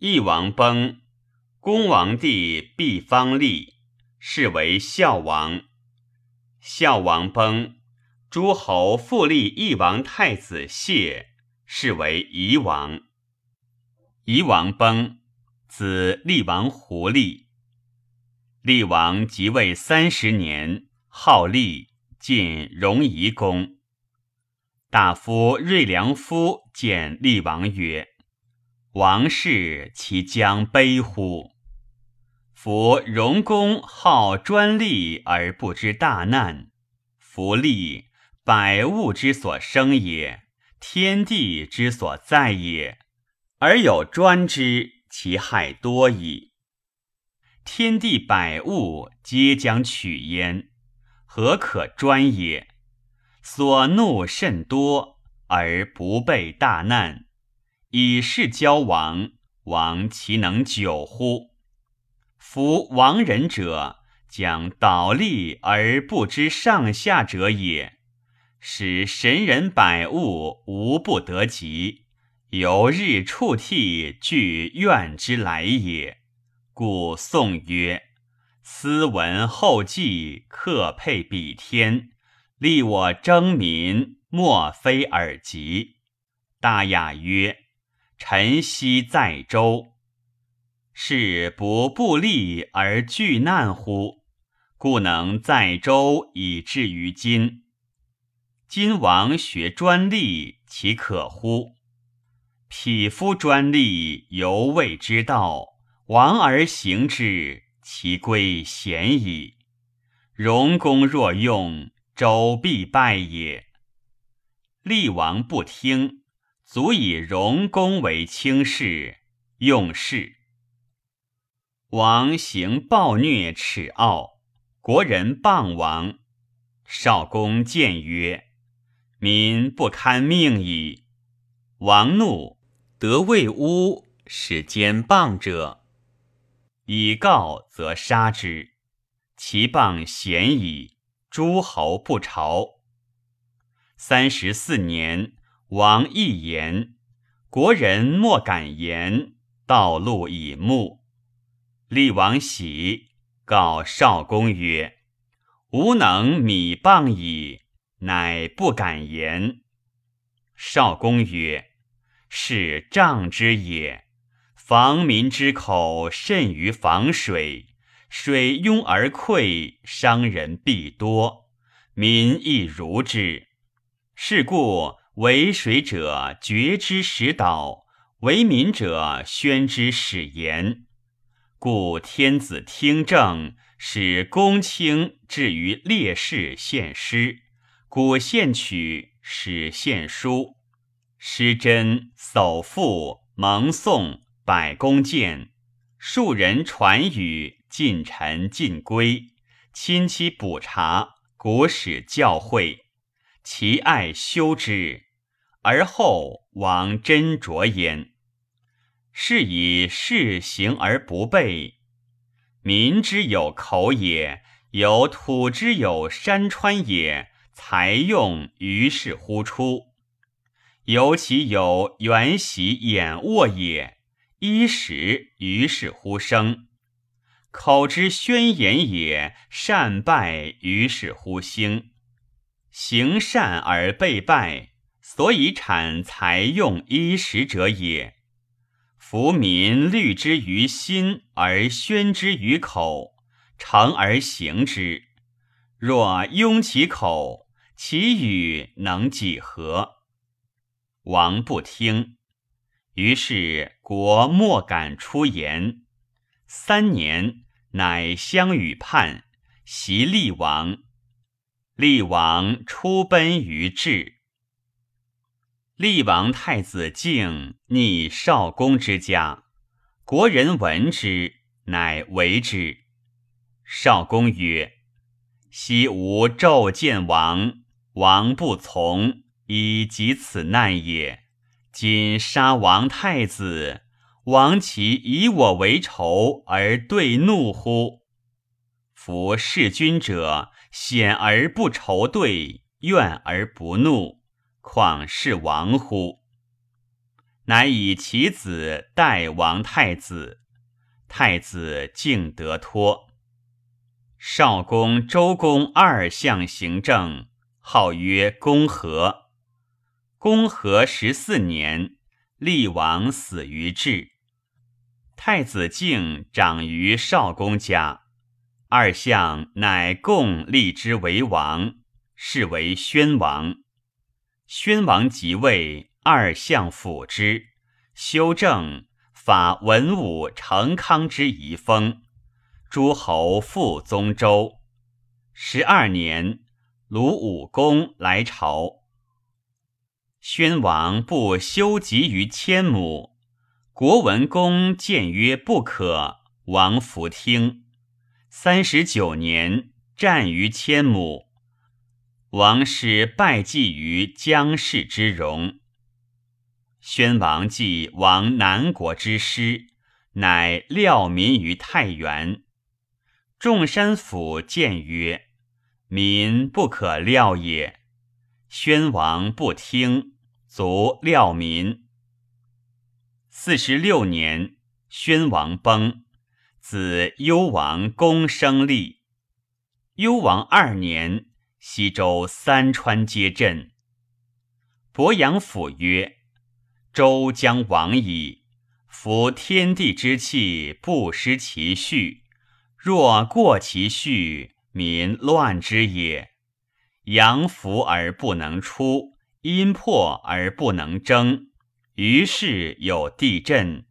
翼王崩，恭王弟毕方立，是为孝王。孝王崩，诸侯复立翼王太子谢，是为夷王。夷王崩，子厉王胡立。厉王即位三十年，号立，进荣夷公。大夫瑞良夫见厉王曰：“王室其将悲乎？夫荣公好专利而不知大难，夫利百物之所生也，天地之所在也，而有专之，其害多矣。天地百物皆将取焉，何可专也？”所怒甚多而不备大难，以是交王，王其能久乎？夫亡人者，将倒立而不知上下者也。使神人百物无不得及，由日触涕具怨之来也。故宋曰：“斯文后继，克配比天。”立我争民，莫非尔及。大雅曰：“臣昔在周，是不不利而惧难乎？故能在周以至于今。今王学专利，其可乎？匹夫专利，犹未之道，王而行之，其归贤矣。荣公若用。”周必败也。厉王不听，足以荣公为轻视，用事。王行暴虐耻傲，国人谤王。少公谏曰：“民不堪命矣。”王怒，得魏乌，使奸谤者，以告则杀之。其谤贤矣。诸侯不朝。三十四年，王一言，国人莫敢言。道路以目。厉王喜，告少公曰：“吾能米谤矣。”乃不敢言。少公曰：“是瘴之也。防民之口，甚于防水。”水拥而溃，伤人必多，民亦如之。是故为水者决之使导，为民者宣之使言。故天子听政，使公卿至于烈士献诗，古献曲，使献书，诗真叟赋，蒙颂，百工见，庶人传语。近臣尽归，亲戚补察，国史教诲，其爱修之，而后往斟酌焉。是以事行而不备，民之有口也，有土之有山川也，才用于是乎出。尤其有原习眼卧也，衣食于是乎生。口之宣言也，善败于是乎兴；行善而被败，所以产财用衣食者也。夫民虑之于心而宣之于口，诚而行之。若拥其口，其语能几何？王不听，于是国莫敢出言。三年，乃相与叛，袭厉王。厉王出奔于治。厉王太子敬逆少公之家，国人闻之，乃为之。少公曰：“昔吾骤见王，王不从，以及此难也。今杀王太子。”王其以我为仇而对怒乎？夫弑君者，险而不仇对，怨而不怒，况是王乎？乃以其子代王太子，太子敬得托。少公、周公二相行政，号曰公和。公和十四年，厉王死于治。太子敬长于少公家，二相乃共立之为王，是为宣王。宣王即位，二相辅之，修正法文武成康之遗风，诸侯复宗周。十二年，鲁武公来朝，宣王不修集于千亩。国文公谏曰：“不可。”王弗听。三十九年，战于千亩。王师拜祭于姜氏之戎。宣王继王南国之师，乃料民于太原。众山府谏曰：“民不可料也。”宣王不听，卒料民。四十六年，宣王崩，子幽王公生立。幽王二年，西周三川皆震。伯阳府曰：“周将亡矣。夫天地之气，不失其序。若过其序，民乱之也。阳伏而不能出，阴破而不能争。”于是有地震，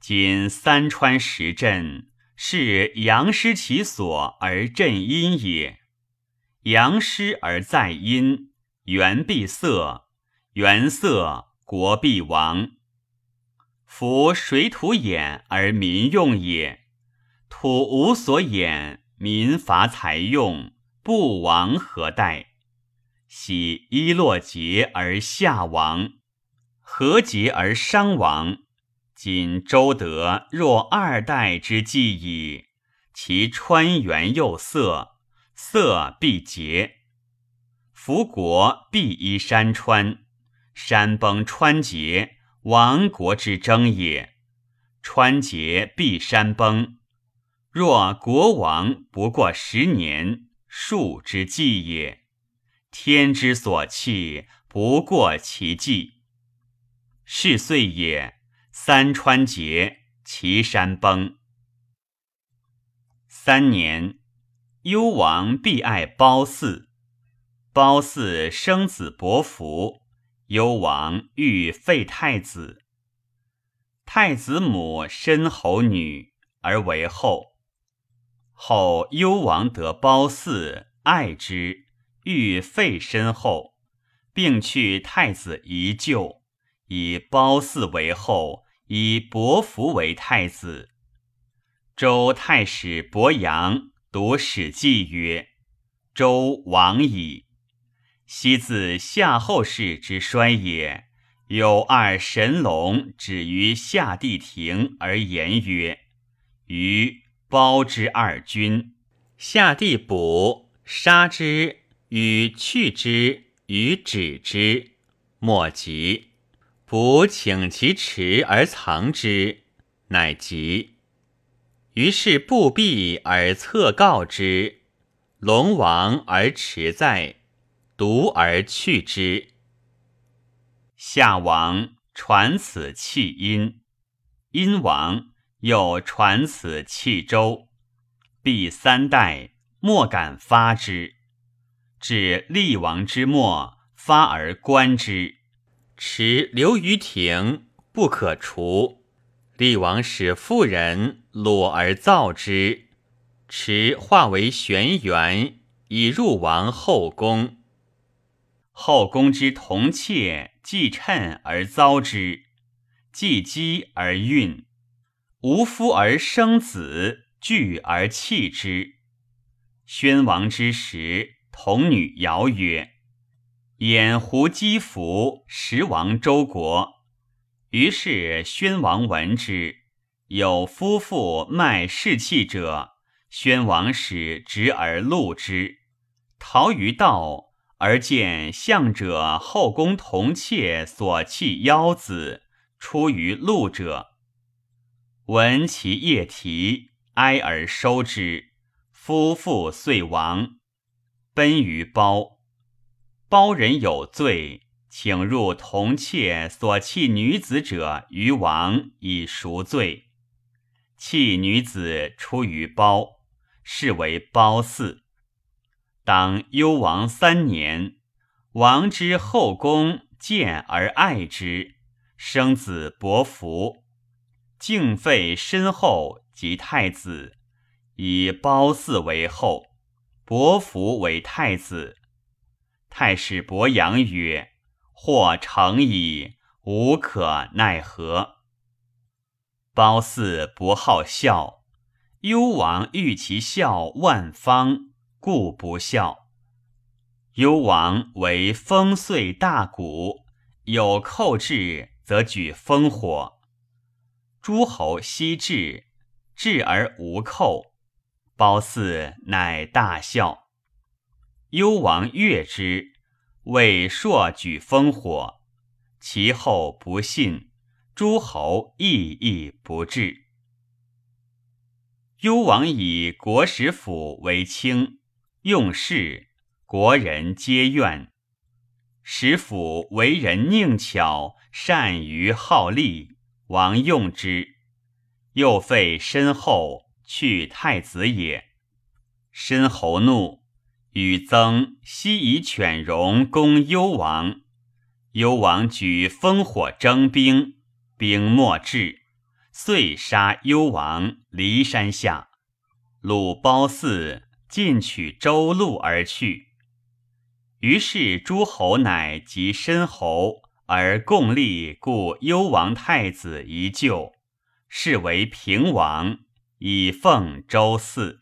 今三川十震，是阳失其所而震阴也。阳失而在阴，元必色，元色国必亡。夫水土掩而民用也，土无所掩，民乏财用，不亡何待？喜一落节而下亡。何节而伤亡？今周德若二代之计矣。其川原又色，色必竭。福国必依山川，山崩川竭，亡国之争也。川竭必山崩。若国亡不过十年，数之计也。天之所弃，不过其计。是岁也，三川竭，其山崩。三年，幽王必爱褒姒。褒姒生子伯服，幽王欲废太子。太子母申侯女，而为后。后幽王得褒姒，爱之，欲废申后，并去太子遗柩。以褒姒为后，以伯服为太子。周太史伯阳读《史记》曰：“周亡矣。昔自夏后氏之衰也，有二神龙止于夏帝庭而言曰：‘于包之二君，夏帝卜杀之与去之与止之，莫及。’”卜请其迟而藏之，乃疾。于是不避而侧告之，龙王而池在，独而去之。夏王传此弃殷，殷王又传此弃周，必三代莫敢发之，至厉王之末，发而观之。持留于庭，不可除。厉王使妇人裸而造之，持化为玄元，以入王后宫。后宫之同妾既趁而遭之，既饥而孕，无夫而生子，惧而弃之。宣王之时，童女谣曰。掩胡姬服，食王周国。于是宣王闻之，有夫妇卖士器者，宣王使执而戮之。逃于道，而见相者后宫同妾所弃腰子，出于陆者。闻其夜啼，哀而收之。夫妇遂亡，奔于包。包人有罪，请入同妾所弃女子者于王以赎罪。弃女子出于褒，是为包嗣。当幽王三年，王之后宫见而爱之，生子伯服，敬废身后及太子。以褒姒为后，伯服为太子。太史伯阳曰：“或成矣，无可奈何。”褒姒不好笑，幽王欲其笑万方，故不笑。幽王为风岁大鼓，有寇至，则举烽火。诸侯悉至，至而无寇。褒姒乃大笑，幽王悦之，为朔举烽火，其后不信，诸侯亦亦不至。幽王以国使府为卿，用事，国人皆怨。使府为人佞巧，善于好利，王用之，又废身后。去太子也，申侯怒，与曾悉以犬戎攻幽王。幽王举烽火征兵，兵莫至，遂杀幽王，离山下。鲁褒姒进取周路而去。于是诸侯乃及申侯，而共立故幽王太子一舅，是为平王。以奉周祀。